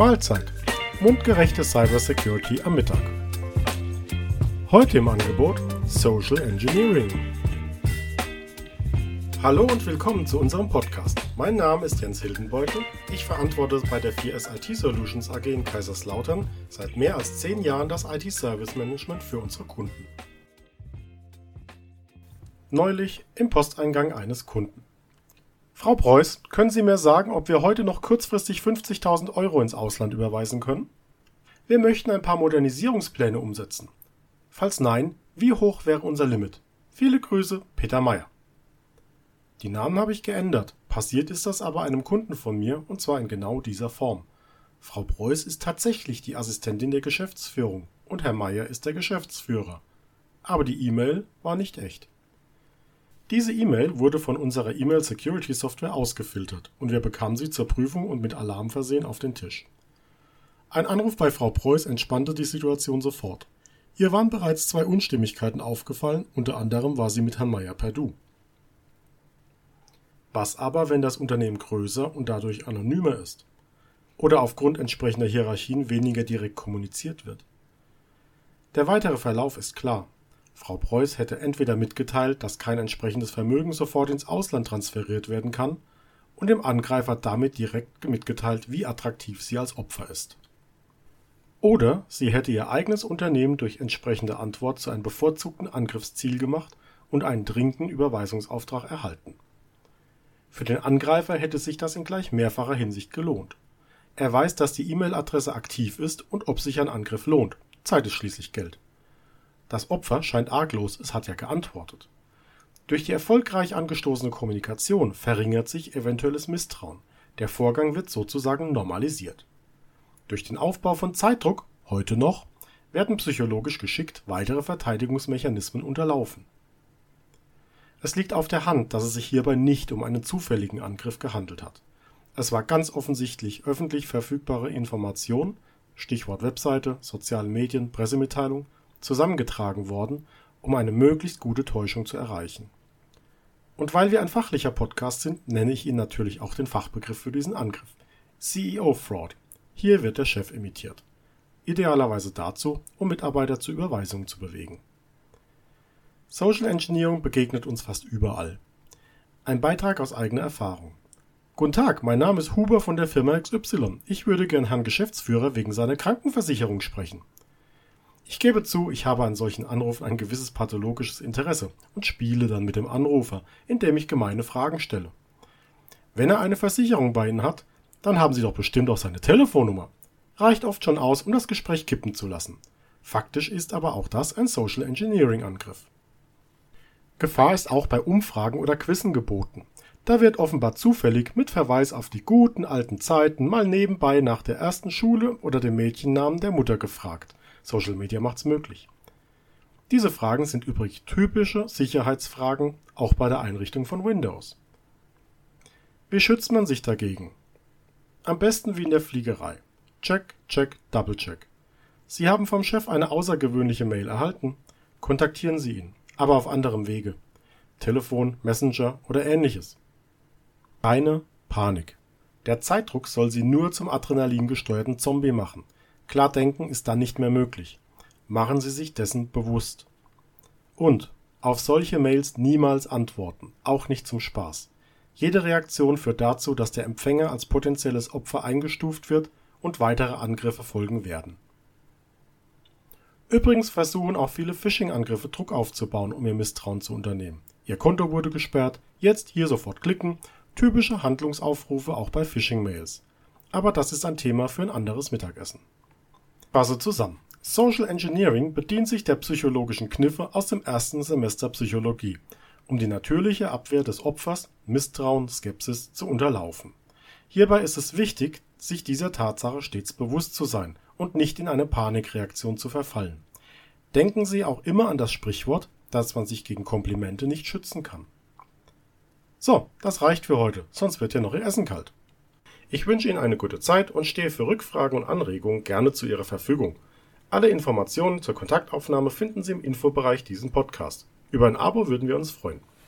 Mahlzeit. Mundgerechte Cybersecurity am Mittag. Heute im Angebot Social Engineering. Hallo und willkommen zu unserem Podcast. Mein Name ist Jens Hildenbeutel. Ich verantworte bei der 4S IT Solutions AG in Kaiserslautern seit mehr als zehn Jahren das IT Service Management für unsere Kunden. Neulich im Posteingang eines Kunden. Frau Preuß, können Sie mir sagen, ob wir heute noch kurzfristig 50.000 Euro ins Ausland überweisen können? Wir möchten ein paar Modernisierungspläne umsetzen. Falls nein, wie hoch wäre unser Limit? Viele Grüße, Peter Meyer. Die Namen habe ich geändert. Passiert ist das aber einem Kunden von mir und zwar in genau dieser Form. Frau Preuß ist tatsächlich die Assistentin der Geschäftsführung und Herr Meyer ist der Geschäftsführer. Aber die E-Mail war nicht echt. Diese E-Mail wurde von unserer E-Mail Security Software ausgefiltert und wir bekamen sie zur Prüfung und mit Alarm versehen auf den Tisch. Ein Anruf bei Frau Preuß entspannte die Situation sofort. Ihr waren bereits zwei Unstimmigkeiten aufgefallen, unter anderem war sie mit Herrn Meyer per Du. Was aber, wenn das Unternehmen größer und dadurch anonymer ist? Oder aufgrund entsprechender Hierarchien weniger direkt kommuniziert wird? Der weitere Verlauf ist klar. Frau Preuß hätte entweder mitgeteilt, dass kein entsprechendes Vermögen sofort ins Ausland transferiert werden kann, und dem Angreifer damit direkt mitgeteilt, wie attraktiv sie als Opfer ist. Oder sie hätte ihr eigenes Unternehmen durch entsprechende Antwort zu einem bevorzugten Angriffsziel gemacht und einen dringenden Überweisungsauftrag erhalten. Für den Angreifer hätte sich das in gleich mehrfacher Hinsicht gelohnt. Er weiß, dass die E-Mail-Adresse aktiv ist und ob sich ein Angriff lohnt. Zeit ist schließlich Geld. Das Opfer scheint arglos, es hat ja geantwortet. Durch die erfolgreich angestoßene Kommunikation verringert sich eventuelles Misstrauen. Der Vorgang wird sozusagen normalisiert. Durch den Aufbau von Zeitdruck, heute noch, werden psychologisch geschickt weitere Verteidigungsmechanismen unterlaufen. Es liegt auf der Hand, dass es sich hierbei nicht um einen zufälligen Angriff gehandelt hat. Es war ganz offensichtlich öffentlich verfügbare Information, Stichwort Webseite, soziale Medien, Pressemitteilung zusammengetragen worden, um eine möglichst gute Täuschung zu erreichen. Und weil wir ein fachlicher Podcast sind, nenne ich Ihnen natürlich auch den Fachbegriff für diesen Angriff. CEO Fraud. Hier wird der Chef imitiert. Idealerweise dazu, um Mitarbeiter zu Überweisungen zu bewegen. Social Engineering begegnet uns fast überall. Ein Beitrag aus eigener Erfahrung. Guten Tag, mein Name ist Huber von der Firma XY. Ich würde gern Herrn Geschäftsführer wegen seiner Krankenversicherung sprechen. Ich gebe zu, ich habe an solchen Anrufen ein gewisses pathologisches Interesse und spiele dann mit dem Anrufer, indem ich gemeine Fragen stelle. Wenn er eine Versicherung bei Ihnen hat, dann haben Sie doch bestimmt auch seine Telefonnummer. Reicht oft schon aus, um das Gespräch kippen zu lassen. Faktisch ist aber auch das ein Social Engineering Angriff. Gefahr ist auch bei Umfragen oder Quizzen geboten. Da wird offenbar zufällig mit Verweis auf die guten alten Zeiten mal nebenbei nach der ersten Schule oder dem Mädchennamen der Mutter gefragt. Social Media macht's möglich. Diese Fragen sind übrigens typische Sicherheitsfragen, auch bei der Einrichtung von Windows. Wie schützt man sich dagegen? Am besten wie in der Fliegerei. Check, check, double check. Sie haben vom Chef eine außergewöhnliche Mail erhalten. Kontaktieren Sie ihn, aber auf anderem Wege. Telefon, Messenger oder ähnliches. Keine Panik. Der Zeitdruck soll Sie nur zum Adrenalin gesteuerten Zombie machen – Klar denken ist dann nicht mehr möglich. Machen Sie sich dessen bewusst. Und auf solche Mails niemals antworten, auch nicht zum Spaß. Jede Reaktion führt dazu, dass der Empfänger als potenzielles Opfer eingestuft wird und weitere Angriffe folgen werden. Übrigens versuchen auch viele Phishing-Angriffe Druck aufzubauen, um ihr Misstrauen zu unternehmen. Ihr Konto wurde gesperrt, jetzt hier sofort klicken, typische Handlungsaufrufe auch bei Phishing-Mails. Aber das ist ein Thema für ein anderes Mittagessen. Fasse zusammen. Social Engineering bedient sich der psychologischen Kniffe aus dem ersten Semester Psychologie, um die natürliche Abwehr des Opfers, Misstrauen, Skepsis zu unterlaufen. Hierbei ist es wichtig, sich dieser Tatsache stets bewusst zu sein und nicht in eine Panikreaktion zu verfallen. Denken Sie auch immer an das Sprichwort, dass man sich gegen Komplimente nicht schützen kann. So, das reicht für heute, sonst wird ja noch Ihr Essen kalt. Ich wünsche Ihnen eine gute Zeit und stehe für Rückfragen und Anregungen gerne zu Ihrer Verfügung. Alle Informationen zur Kontaktaufnahme finden Sie im Infobereich diesen Podcast. Über ein Abo würden wir uns freuen.